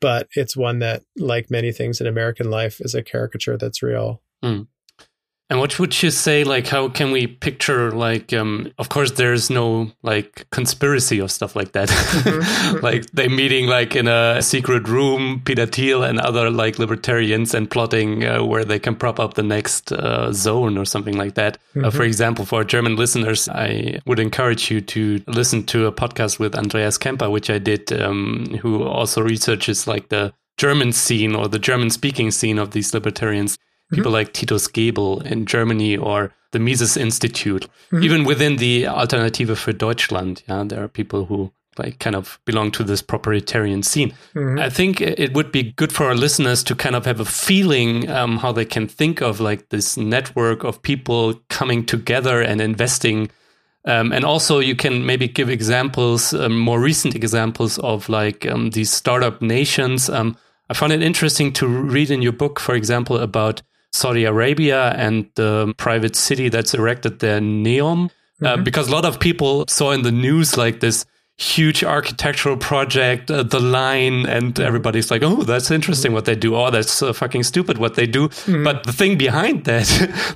but it's one that, like many things in American life, is a caricature that's real. Mm. And what would you say? Like, how can we picture? Like, um, of course, there's no like conspiracy or stuff like that. Mm-hmm. like they meeting like in a secret room, Peter Thiel and other like libertarians, and plotting uh, where they can prop up the next uh, zone or something like that. Mm-hmm. Uh, for mm-hmm. example, for German listeners, I would encourage you to listen to a podcast with Andreas Kemper, which I did, um, who also researches like the German scene or the German speaking scene of these libertarians people mm-hmm. like Titus Gebel in Germany or the Mises Institute. Mm-hmm. Even within the Alternative für Deutschland, yeah, there are people who like kind of belong to this proprietarian scene. Mm-hmm. I think it would be good for our listeners to kind of have a feeling um, how they can think of like this network of people coming together and investing Um, and also, you can maybe give examples, um, more recent examples of like um, these startup nations. Um, I found it interesting to read in your book, for example, about Saudi Arabia and the private city that's erected there, Neom, uh, mm-hmm. because a lot of people saw in the news like this huge architectural project, uh, the line, and everybody's like, "Oh, that's interesting what they do. Oh, that's uh, fucking stupid what they do." Mm-hmm. But the thing behind that,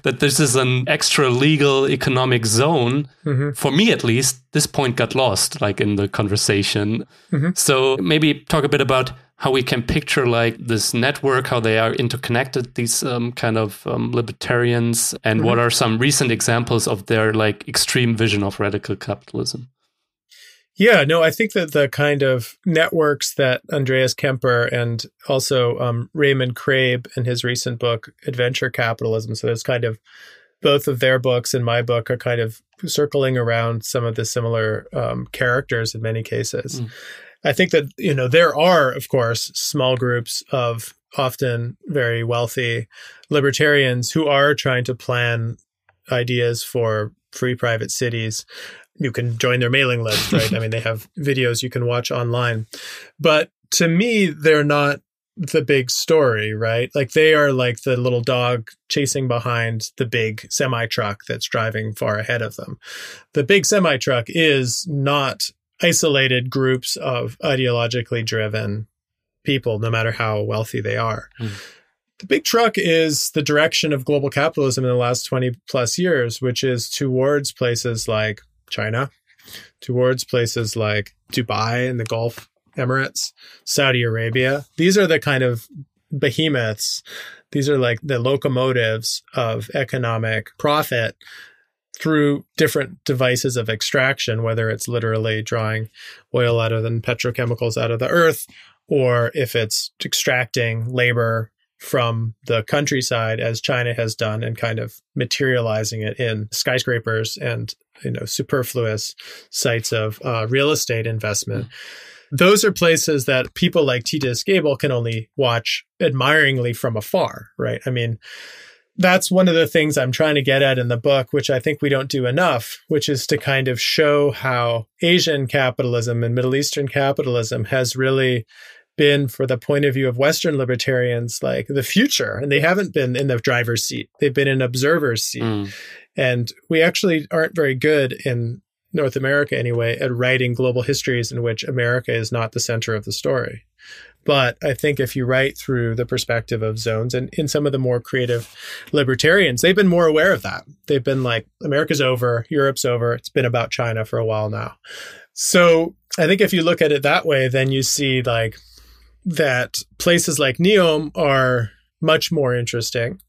that this is an extra legal economic zone, mm-hmm. for me at least, this point got lost, like in the conversation. Mm-hmm. So maybe talk a bit about how we can picture like this network, how they are interconnected, these um, kind of um, libertarians, and what mm-hmm. are some recent examples of their like extreme vision of radical capitalism. Yeah, no, I think that the kind of networks that Andreas Kemper and also um, Raymond Craib in his recent book, Adventure Capitalism, so there's kind of both of their books and my book are kind of circling around some of the similar um, characters in many cases. Mm. I think that, you know, there are, of course, small groups of often very wealthy libertarians who are trying to plan ideas for free private cities you can join their mailing list, right? I mean, they have videos you can watch online. But to me, they're not the big story, right? Like they are like the little dog chasing behind the big semi truck that's driving far ahead of them. The big semi truck is not isolated groups of ideologically driven people, no matter how wealthy they are. Mm. The big truck is the direction of global capitalism in the last 20 plus years, which is towards places like China, towards places like Dubai and the Gulf Emirates, Saudi Arabia. These are the kind of behemoths. These are like the locomotives of economic profit through different devices of extraction, whether it's literally drawing oil out of and petrochemicals out of the earth, or if it's extracting labor from the countryside as China has done and kind of materializing it in skyscrapers and you know superfluous sites of uh, real estate investment. Mm-hmm. Those are places that people like Titus Gebel can only watch admiringly from afar, right? I mean, that's one of the things I'm trying to get at in the book, which I think we don't do enough, which is to kind of show how Asian capitalism and Middle Eastern capitalism has really been for the point of view of Western libertarians, like the future. And they haven't been in the driver's seat. They've been in observer's seat. Mm. And we actually aren't very good in North America anyway at writing global histories in which America is not the center of the story. But I think if you write through the perspective of zones and in some of the more creative libertarians, they've been more aware of that. They've been like, America's over, Europe's over. It's been about China for a while now. So I think if you look at it that way, then you see like that places like Neom are much more interesting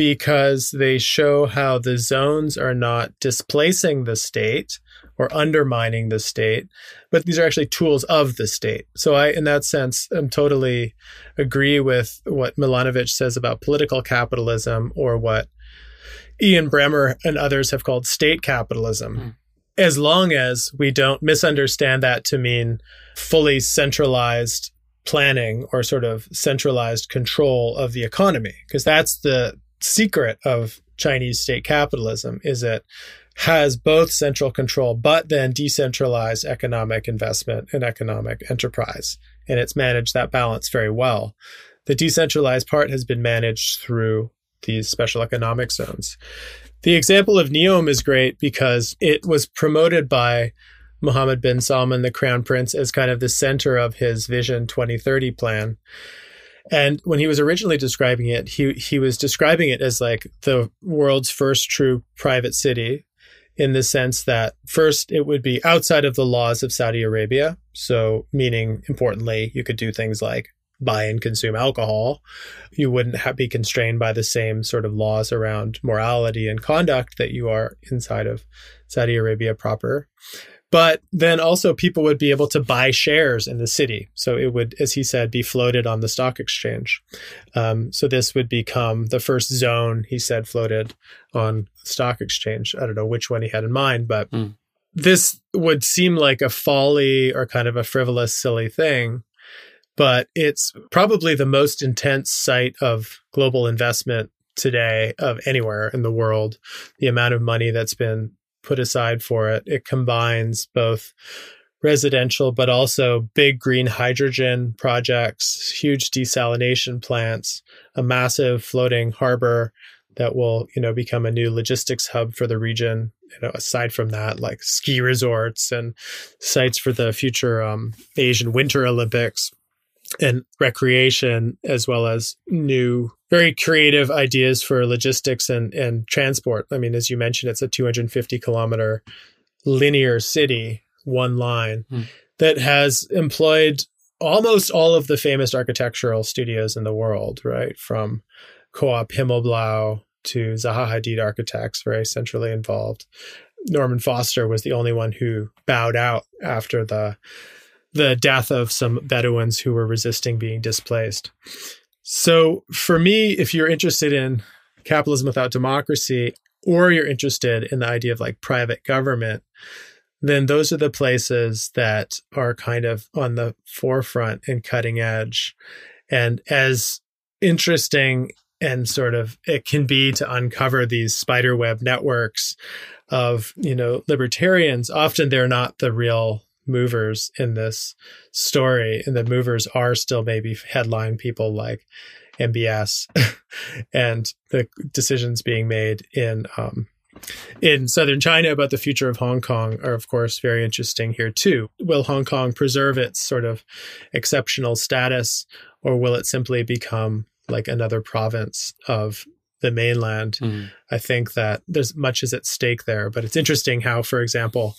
because they show how the zones are not displacing the state or undermining the state, but these are actually tools of the state. So I, in that sense, am totally agree with what Milanovic says about political capitalism or what Ian Bremmer and others have called state capitalism. Mm. As long as we don't misunderstand that to mean fully centralized planning or sort of centralized control of the economy, because that's the secret of Chinese state capitalism is it has both central control, but then decentralized economic investment and economic enterprise. And it's managed that balance very well. The decentralized part has been managed through these special economic zones. The example of Neom is great because it was promoted by Mohammed bin Salman, the crown prince, as kind of the center of his Vision 2030 plan. And when he was originally describing it, he he was describing it as like the world's first true private city in the sense that first it would be outside of the laws of Saudi Arabia. So meaning importantly, you could do things like buy and consume alcohol. You wouldn't have, be constrained by the same sort of laws around morality and conduct that you are inside of Saudi Arabia proper. But then also people would be able to buy shares in the city. So it would, as he said, be floated on the stock exchange. Um, so this would become the first zone, he said, floated on stock exchange. I don't know which one he had in mind, but mm. this would seem like a folly or kind of a frivolous, silly thing. But it's probably the most intense site of global investment today of anywhere in the world. The amount of money that's been put aside for it. It combines both residential, but also big green hydrogen projects, huge desalination plants, a massive floating harbor that will, you know, become a new logistics hub for the region. You know, aside from that, like ski resorts and sites for the future um, Asian Winter Olympics and recreation, as well as new, very creative ideas for logistics and, and transport. I mean, as you mentioned, it's a 250 kilometer linear city one line hmm. that has employed almost all of the famous architectural studios in the world, right? From Coop Himmelblau to Zaha Hadid architects, very centrally involved. Norman Foster was the only one who bowed out after the the death of some Bedouins who were resisting being displaced. So for me, if you're interested in capitalism without democracy, or you're interested in the idea of like private government, then those are the places that are kind of on the forefront and cutting edge. And as interesting and sort of it can be to uncover these spiderweb networks of, you know, libertarians, often they're not the real movers in this story. And the movers are still maybe headline people like MBS and the decisions being made in um, in southern China about the future of Hong Kong are, of course, very interesting here too. Will Hong Kong preserve its sort of exceptional status, or will it simply become like another province of the mainland? Mm. I think that there's much is at stake there, but it's interesting how, for example,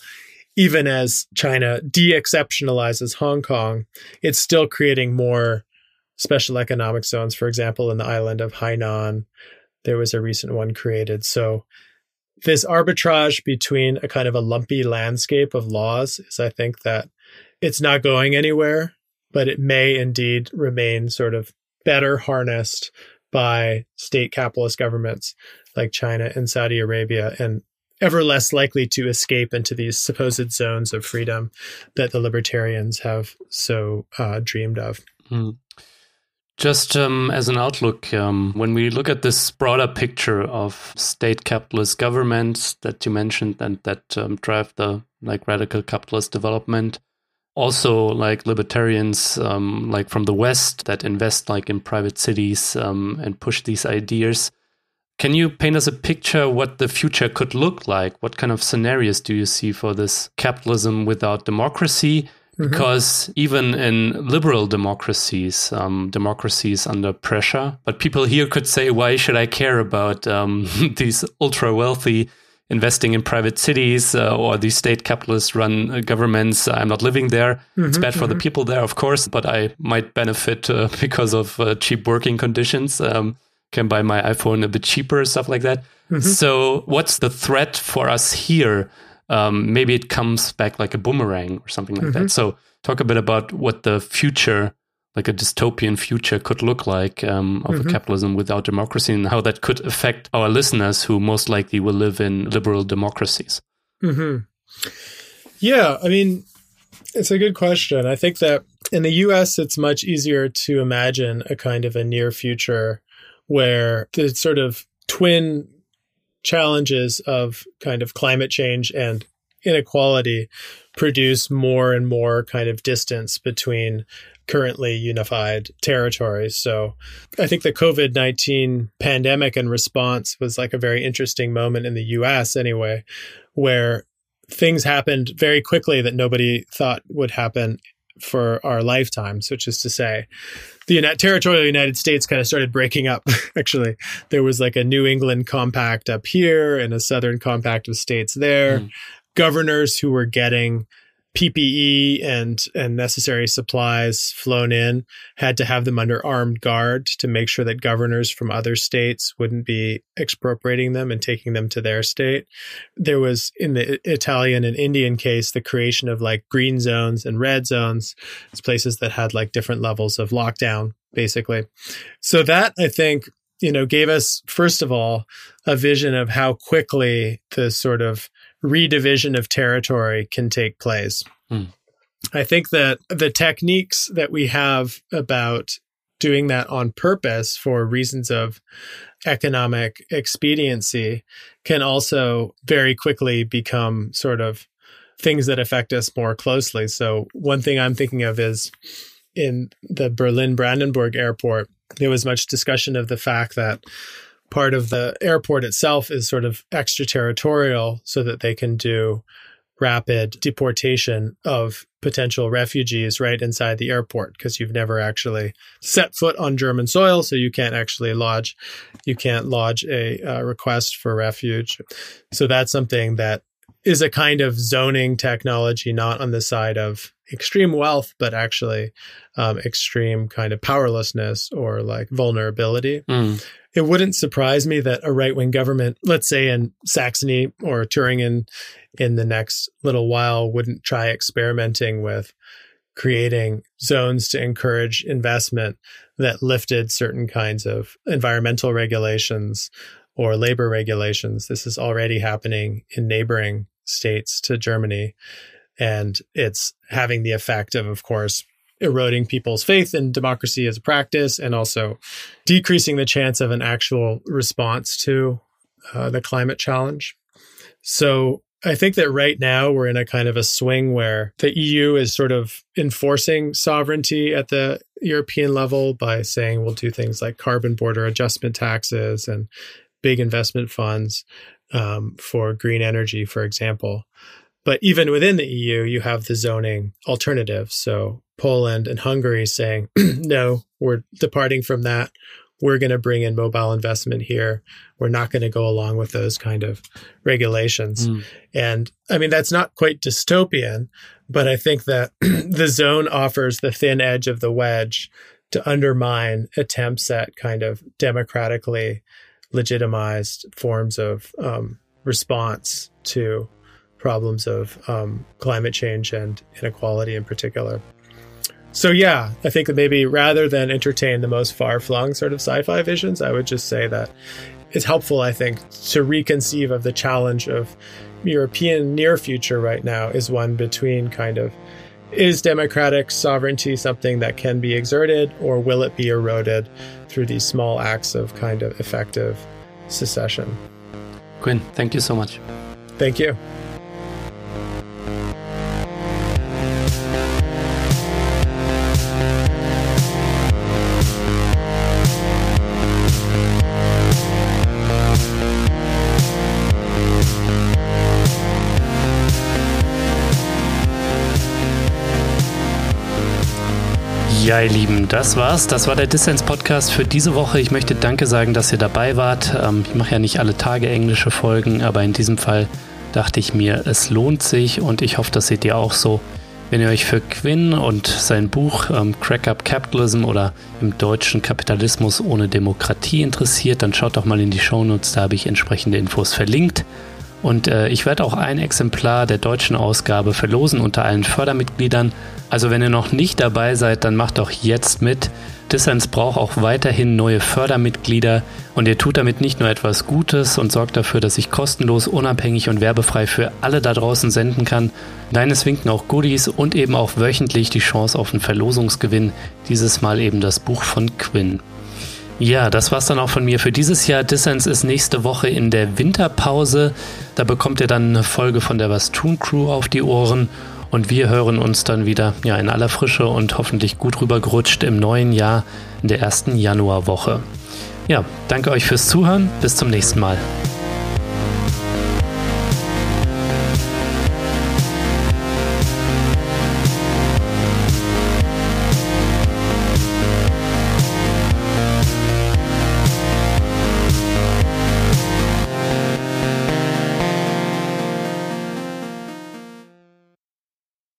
even as China de exceptionalizes Hong Kong, it's still creating more special economic zones. For example, in the island of Hainan, there was a recent one created. So this arbitrage between a kind of a lumpy landscape of laws is, I think, that it's not going anywhere, but it may indeed remain sort of better harnessed by state capitalist governments like China and Saudi Arabia and ever less likely to escape into these supposed zones of freedom that the libertarians have so uh, dreamed of. Mm. Just um, as an outlook, um, when we look at this broader picture of state capitalist governments that you mentioned and that um, drive the like radical capitalist development, also like libertarians um, like from the West that invest like in private cities um, and push these ideas. Can you paint us a picture what the future could look like? What kind of scenarios do you see for this capitalism without democracy? Mm-hmm. because even in liberal democracies, um, democracies under pressure, but people here could say, why should I care about um, these ultra wealthy investing in private cities uh, or these state capitalist run uh, governments? I'm not living there. Mm-hmm, it's bad for mm-hmm. the people there, of course, but I might benefit uh, because of uh, cheap working conditions. Um, can buy my iPhone a bit cheaper, stuff like that. Mm-hmm. So, what's the threat for us here? um, maybe it comes back like a boomerang or something like mm-hmm. that. So, talk a bit about what the future, like a dystopian future, could look like um, of mm-hmm. capitalism without democracy and how that could affect our listeners who most likely will live in liberal democracies. Mm-hmm. Yeah, I mean, it's a good question. I think that in the US, it's much easier to imagine a kind of a near future where the sort of twin challenges of kind of climate change and inequality produce more and more kind of distance between currently unified territories. So I think the COVID 19 pandemic and response was like a very interesting moment in the US, anyway, where things happened very quickly that nobody thought would happen for our lifetimes, which is to say, the territorial United States kind of started breaking up. Actually, there was like a New England compact up here and a Southern compact of states there. Mm. Governors who were getting PPE and and necessary supplies flown in had to have them under armed guard to make sure that governors from other states wouldn't be expropriating them and taking them to their state. There was in the Italian and Indian case the creation of like green zones and red zones, it's places that had like different levels of lockdown basically. So that I think you know gave us first of all a vision of how quickly the sort of redivision of territory can take place. Mm. I think that the techniques that we have about doing that on purpose for reasons of economic expediency can also very quickly become sort of things that affect us more closely. So, one thing I'm thinking of is in the Berlin Brandenburg airport, there was much discussion of the fact that part of the airport itself is sort of extraterritorial so that they can do rapid deportation of potential refugees right inside the airport because you've never actually set foot on German soil, so you can't actually lodge, you can't lodge a uh, request for refuge. So that's something that is a kind of zoning technology, not on the side of extreme wealth, but actually um, extreme kind of powerlessness or like vulnerability. Mm. It wouldn't surprise me that a right wing government, let's say in Saxony or Thuringen in the next little while, wouldn't try experimenting with creating zones to encourage investment that lifted certain kinds of environmental regulations or labor regulations. This is already happening in neighboring states to Germany. And it's having the effect of, of course, eroding people's faith in democracy as a practice and also decreasing the chance of an actual response to uh, the climate challenge. So I think that right now we're in a kind of a swing where the EU is sort of enforcing sovereignty at the European level by saying we'll do things like carbon border adjustment taxes and big investment funds um, for green energy, for example. But even within the EU, you have the zoning alternatives. So Poland and Hungary saying, no, we're departing from that. We're going to bring in mobile investment here. We're not going to go along with those kind of regulations. Mm. And I mean, that's not quite dystopian, but I think that the zone offers the thin edge of the wedge to undermine attempts at kind of democratically legitimized forms of um, response to problems of um, climate change and inequality in particular. So, yeah, I think that maybe rather than entertain the most far flung sort of sci fi visions, I would just say that it's helpful, I think, to reconceive of the challenge of European near future right now is one between kind of is democratic sovereignty something that can be exerted or will it be eroded through these small acts of kind of effective secession? Quinn, thank you so much. Thank you. Ja, ihr Lieben, das war's. Das war der Dissens-Podcast für diese Woche. Ich möchte Danke sagen, dass ihr dabei wart. Ähm, ich mache ja nicht alle Tage englische Folgen, aber in diesem Fall dachte ich mir, es lohnt sich und ich hoffe, das seht ihr auch so. Wenn ihr euch für Quinn und sein Buch ähm, Crack Up Capitalism oder im deutschen Kapitalismus ohne Demokratie interessiert, dann schaut doch mal in die Shownotes, da habe ich entsprechende Infos verlinkt. Und äh, ich werde auch ein Exemplar der deutschen Ausgabe verlosen unter allen Fördermitgliedern. Also wenn ihr noch nicht dabei seid, dann macht doch jetzt mit. Dissens braucht auch weiterhin neue Fördermitglieder und ihr tut damit nicht nur etwas Gutes und sorgt dafür, dass ich kostenlos, unabhängig und werbefrei für alle da draußen senden kann. Nein, es winken auch Goodies und eben auch wöchentlich die Chance auf einen Verlosungsgewinn. Dieses Mal eben das Buch von Quinn. Ja, das war's dann auch von mir für dieses Jahr. Dissens ist nächste Woche in der Winterpause. Da bekommt ihr dann eine Folge von der Was tun Crew auf die Ohren. Und wir hören uns dann wieder ja, in aller Frische und hoffentlich gut rübergerutscht im neuen Jahr in der ersten Januarwoche. Ja, danke euch fürs Zuhören. Bis zum nächsten Mal.